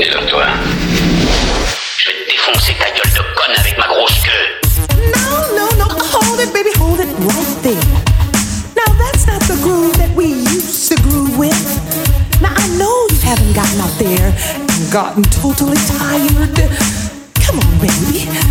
Éloigne-toi. Je vais te défoncer ta gueule de conne avec ma grosse queue. No, no, no, hold it, baby, hold it right there. Now that's not the groove that we used to groove with. Now I know you haven't gotten out there and gotten totally tired. Come on, baby.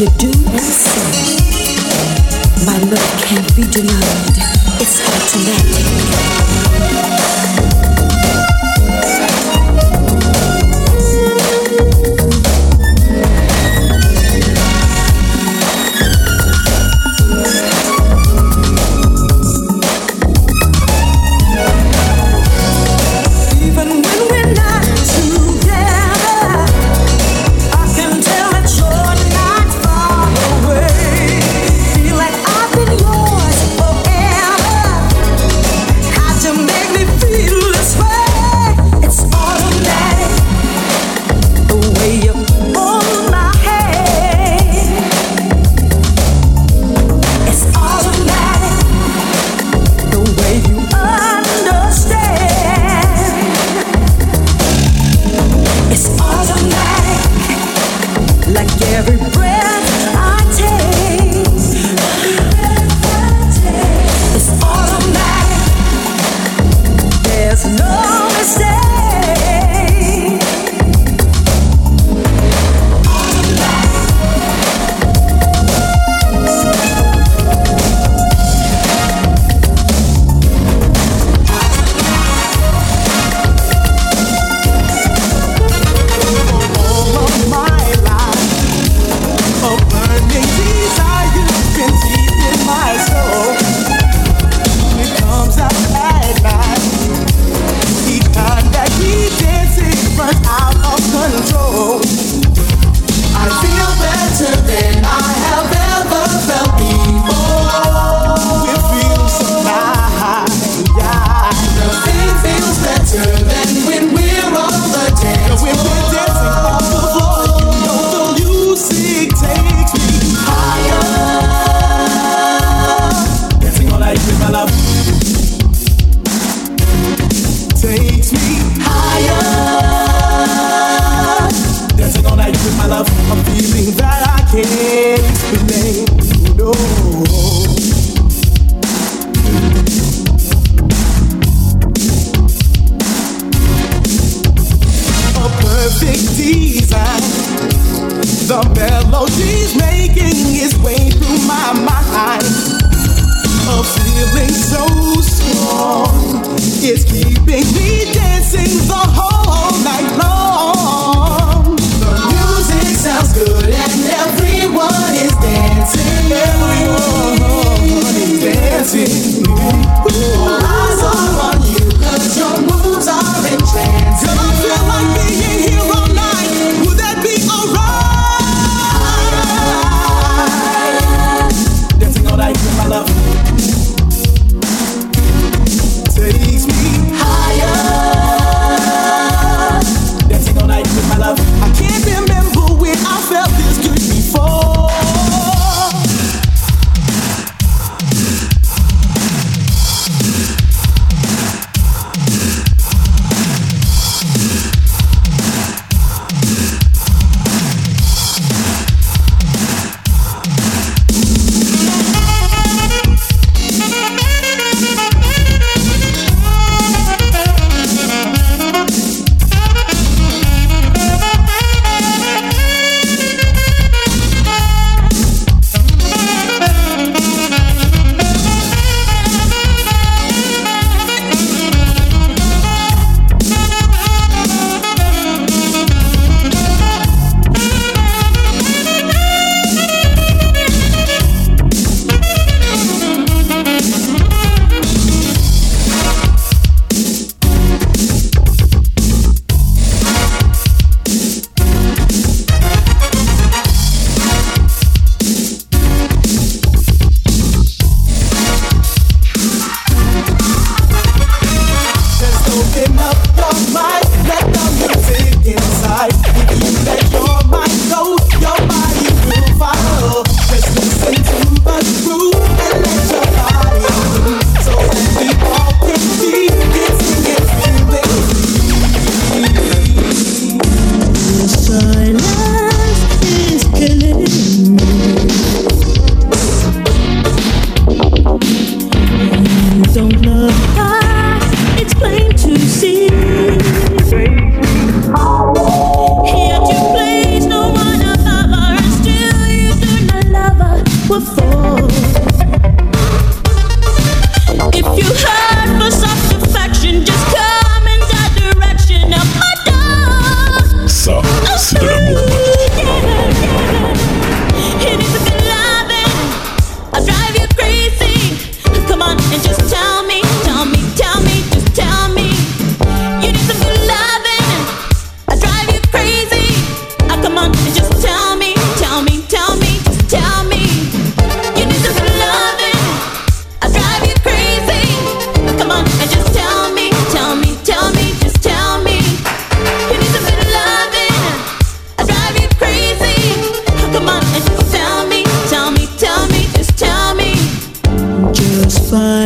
you do and say, my love can't be denied. It's automatic.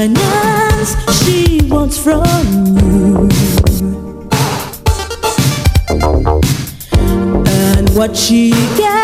finance she wants from you. And what she gets.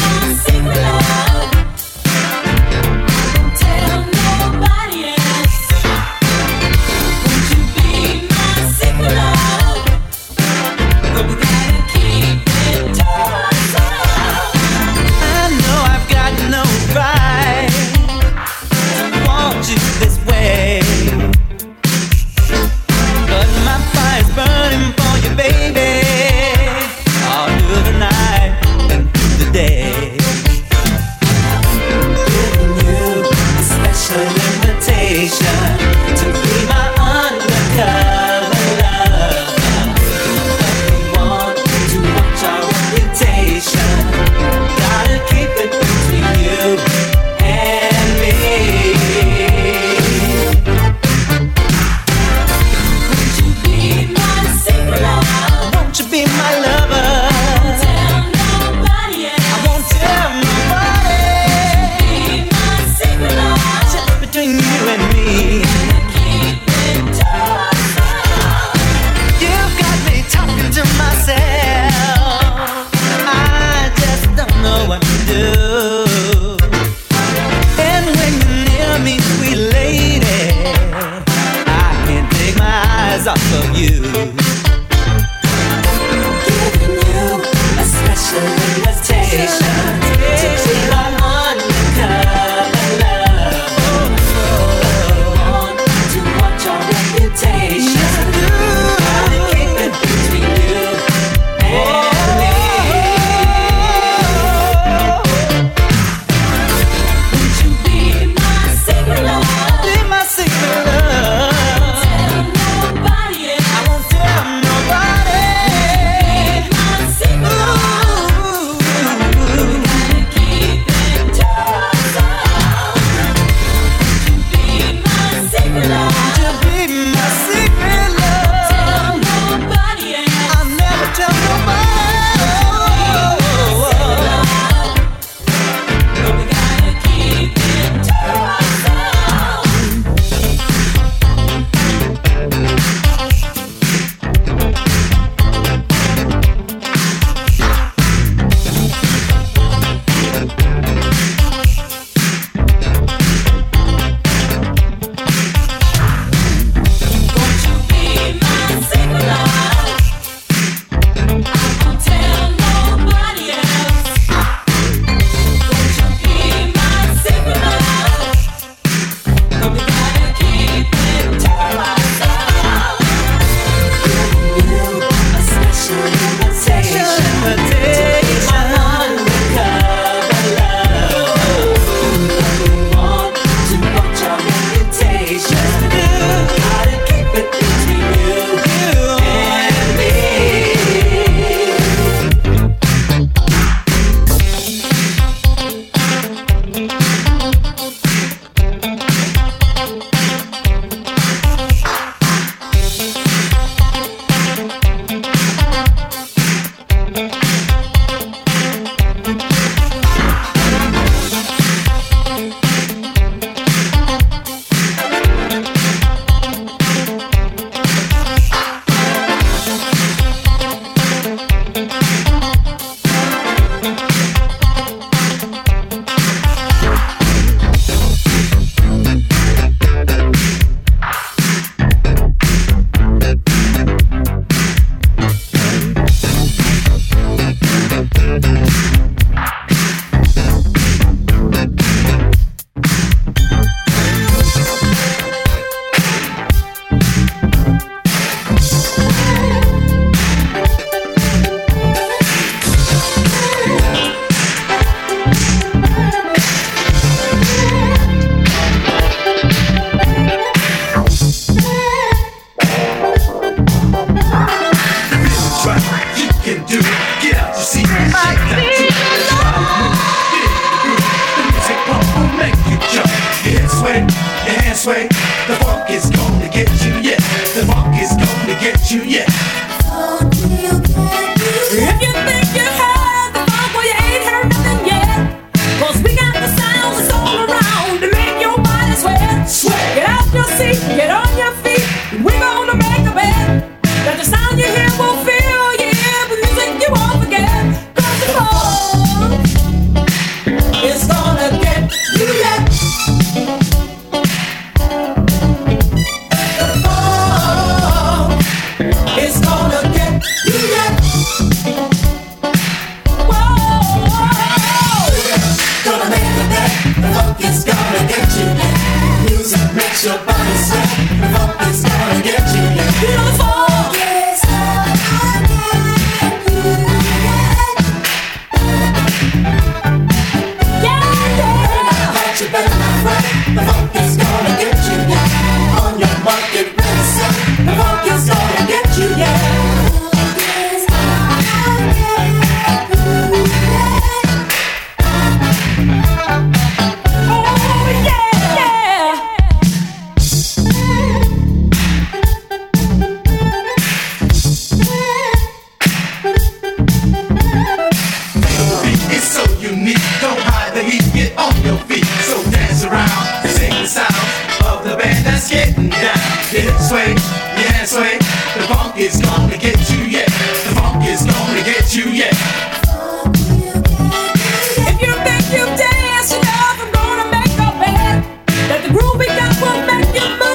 we got what make you move.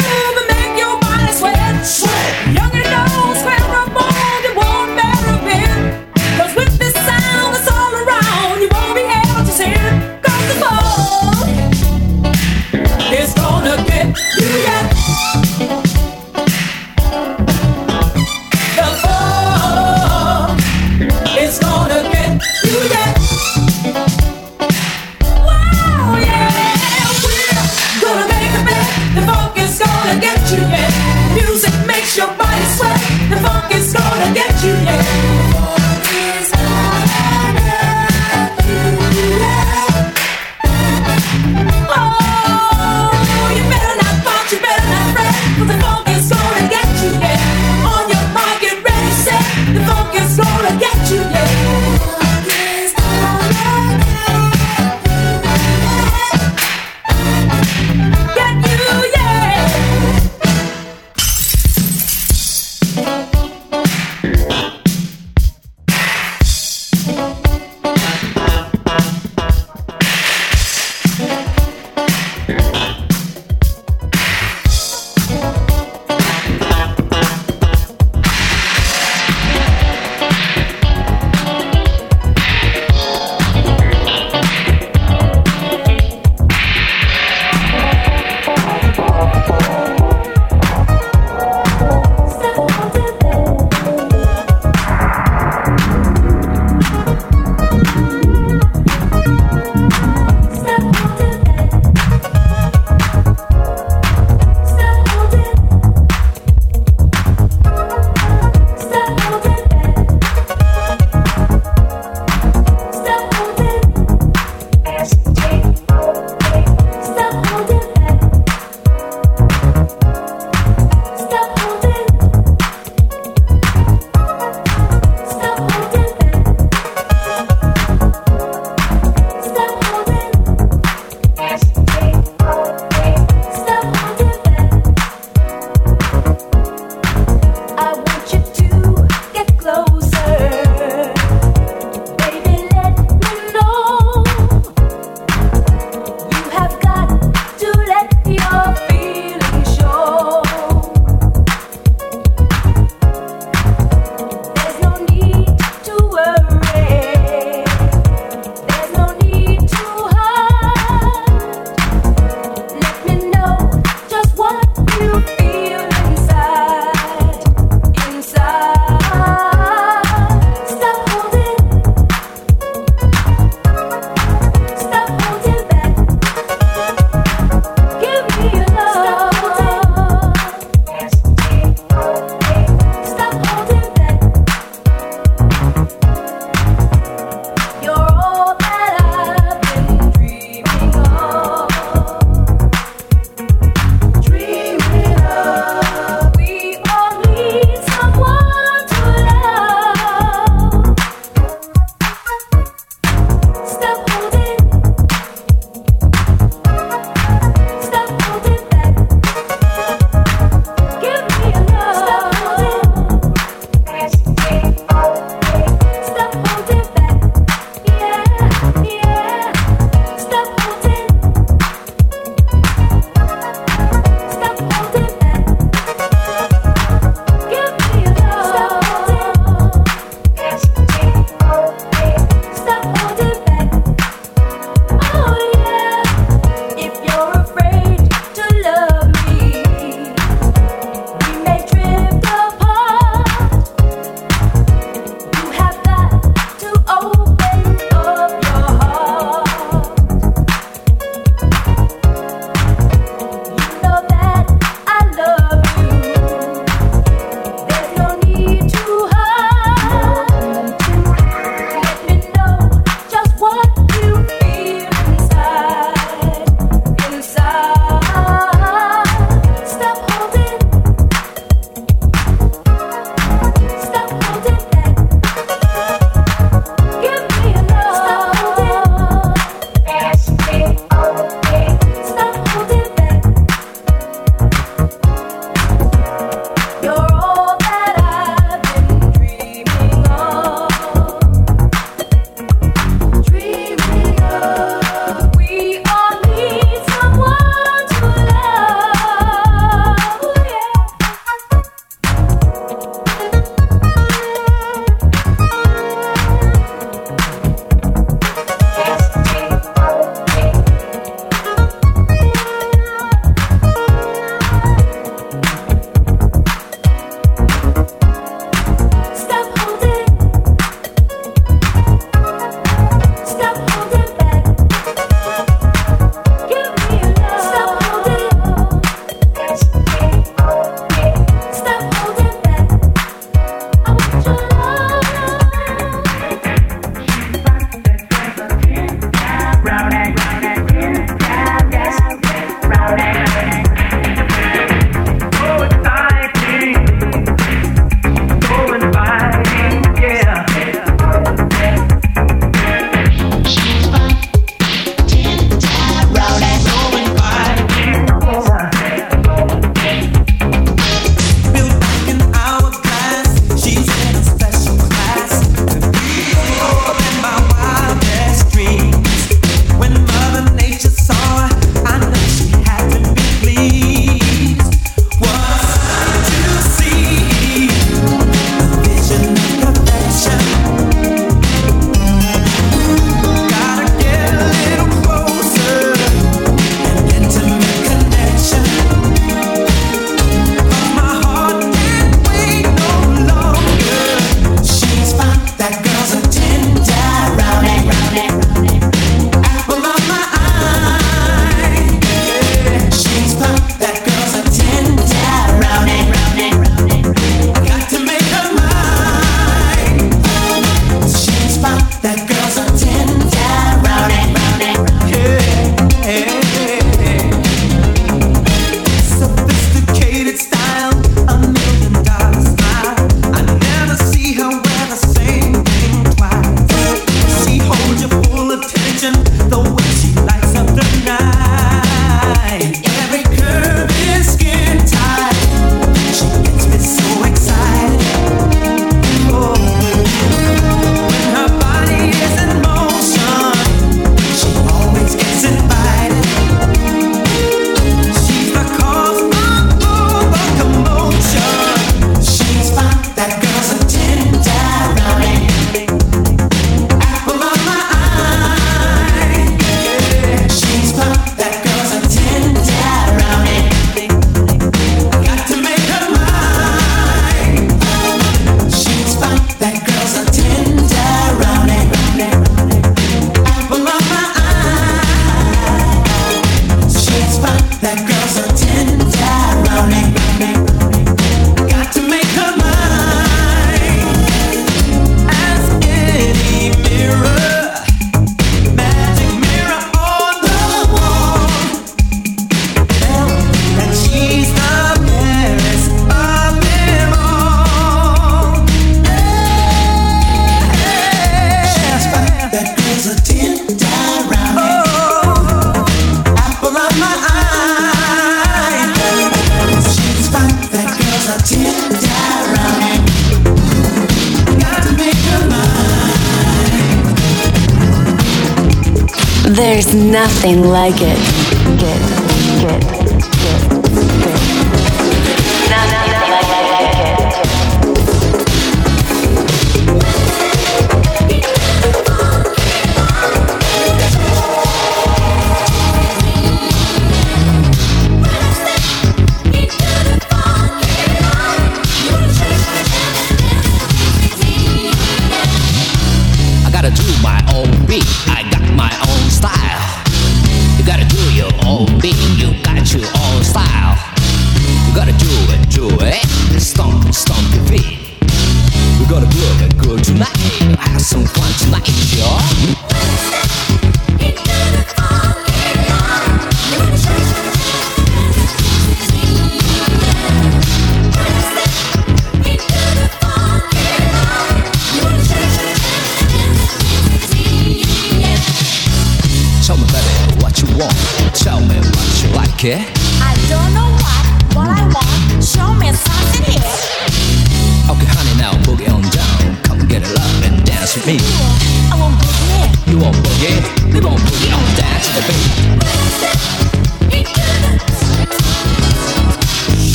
Nothing like it.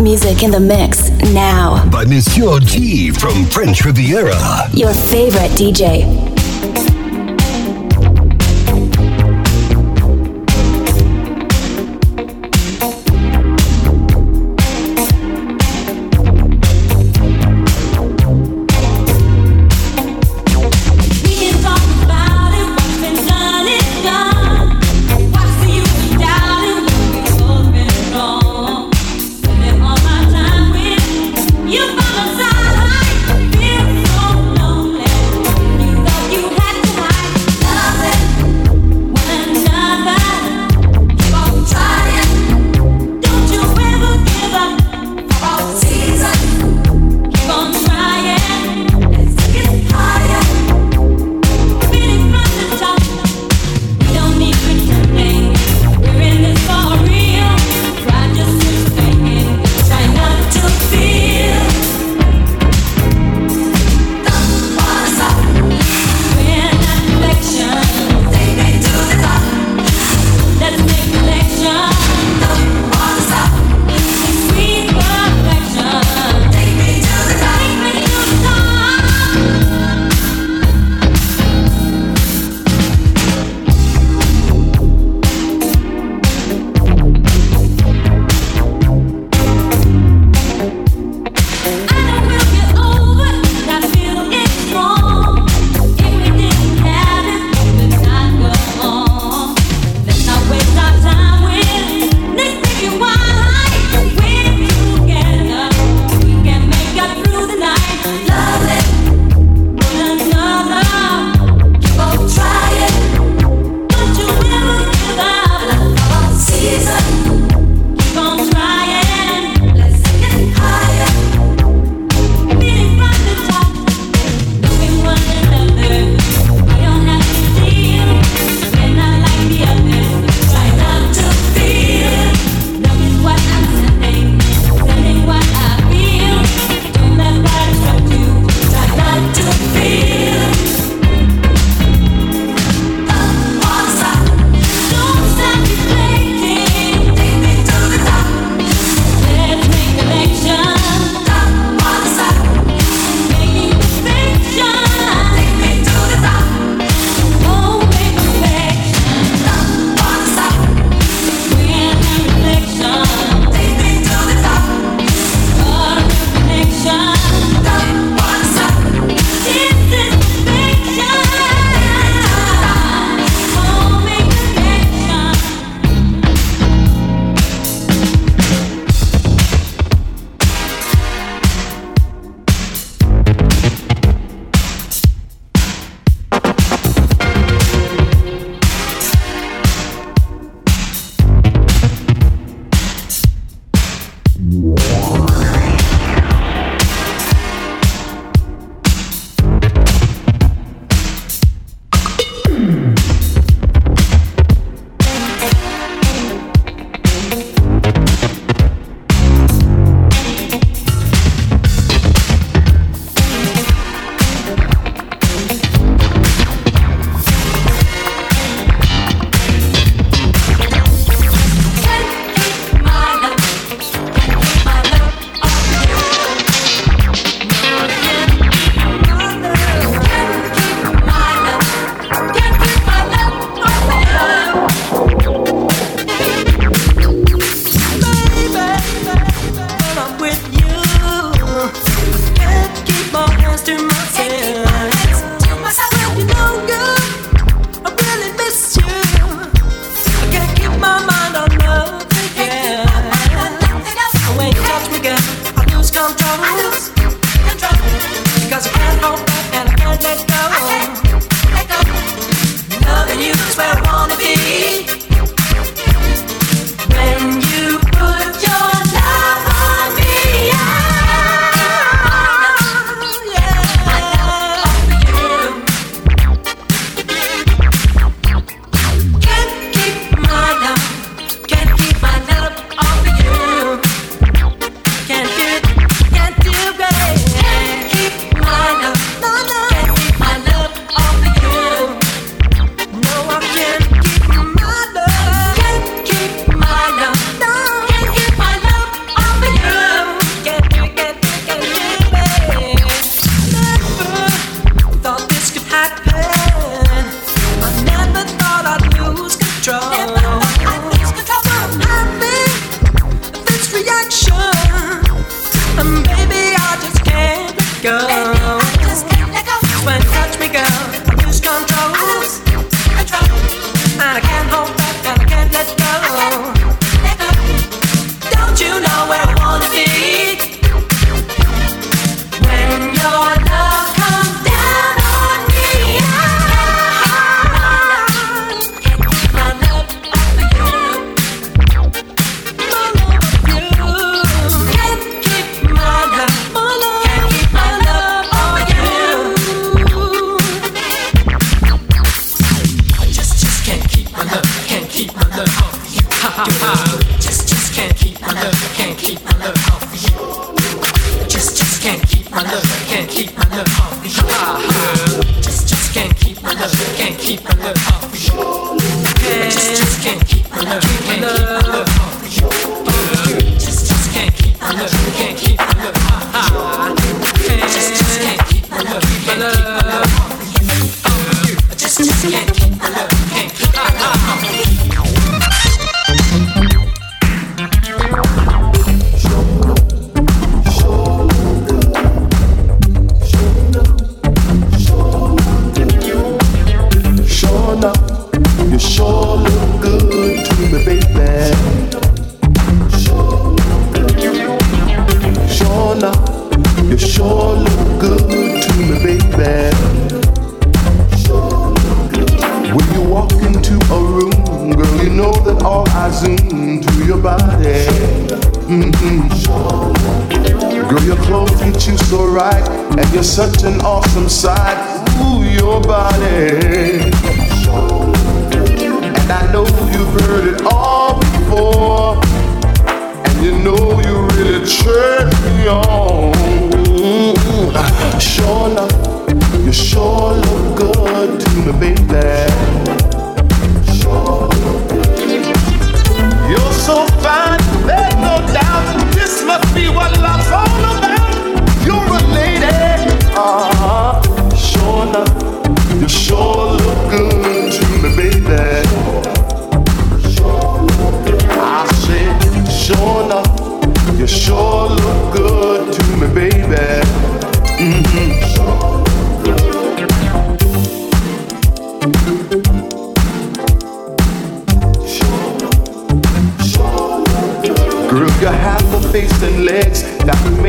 Music in the mix now. By Monsieur G from French Riviera. Your favorite DJ.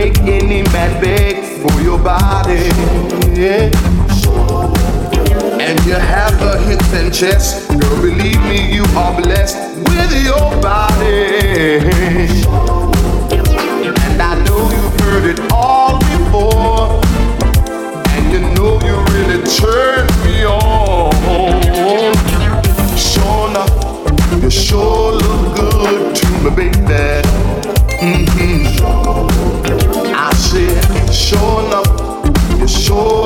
make any man beg for your body. And you have the hips and chest, girl. Believe me, you are blessed with your body. And I know you've heard it all before, and you know you really turn me on. Sure you sure look good to me, baby. Mm-hmm shit. Showing up, you're showing up.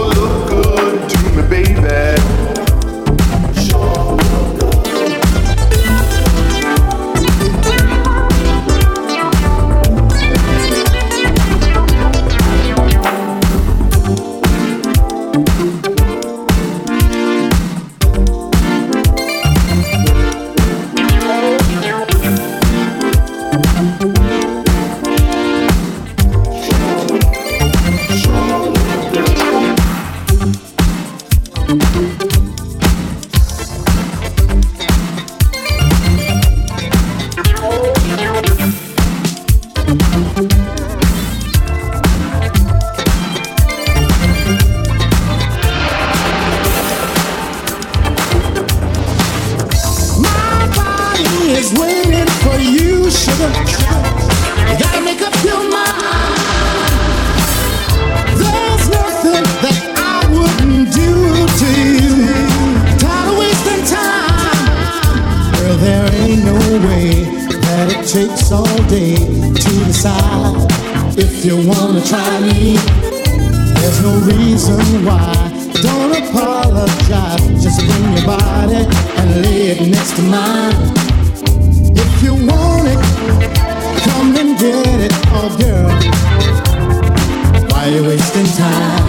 Why you wasting time?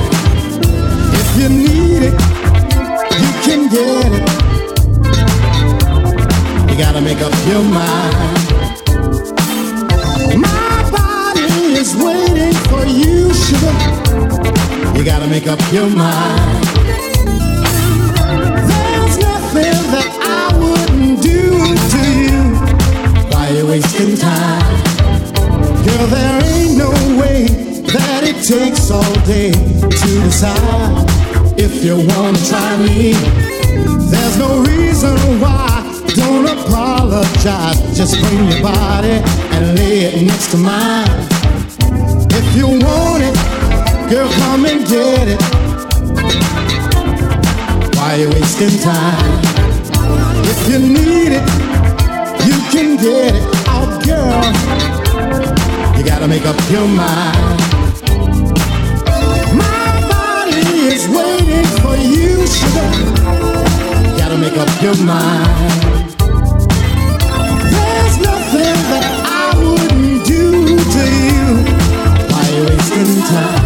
If you need it, you can get it. You gotta make up your mind. My body is waiting for you, sugar. You gotta make up your mind. There's nothing that I wouldn't do to you. Why you wasting time? Girl, there ain't no way takes all day to decide if you wanna try me. There's no reason why. Don't apologize. Just bring your body and lay it next to mine. If you want it, girl, come and get it. Why you wasting time? If you need it, you can get it. Oh, girl, you gotta make up your mind. Sugar. Gotta make up your mind. There's nothing that I wouldn't do to you. Time?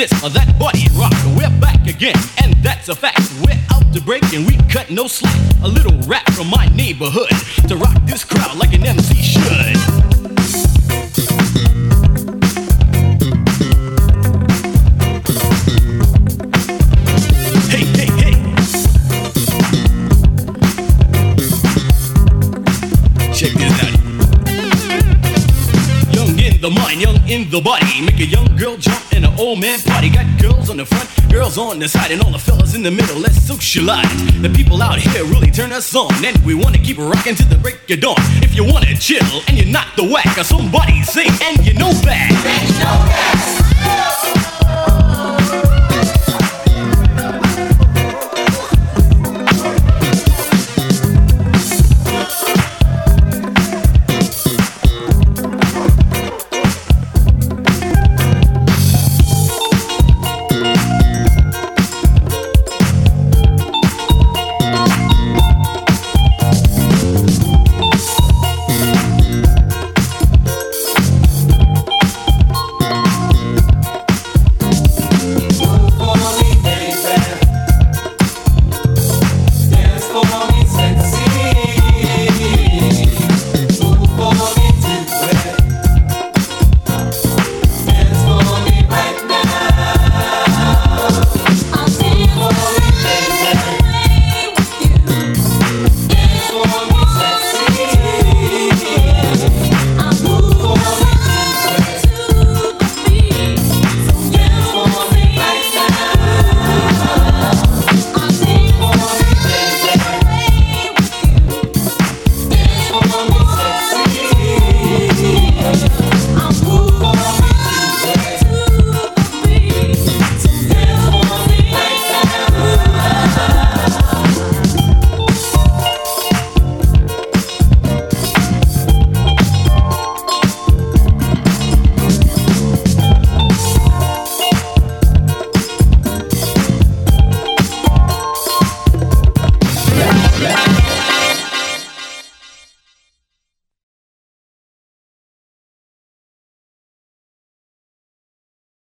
You that body rock. We're back again, and that's a fact. Old man party. Got girls on the front, girls on the side, and all the fellas in the middle. Let's socialize. The people out here really turn us on, and we wanna keep rocking till the break of dawn. If you wanna chill and you're not the whack, or somebody sing and you know that.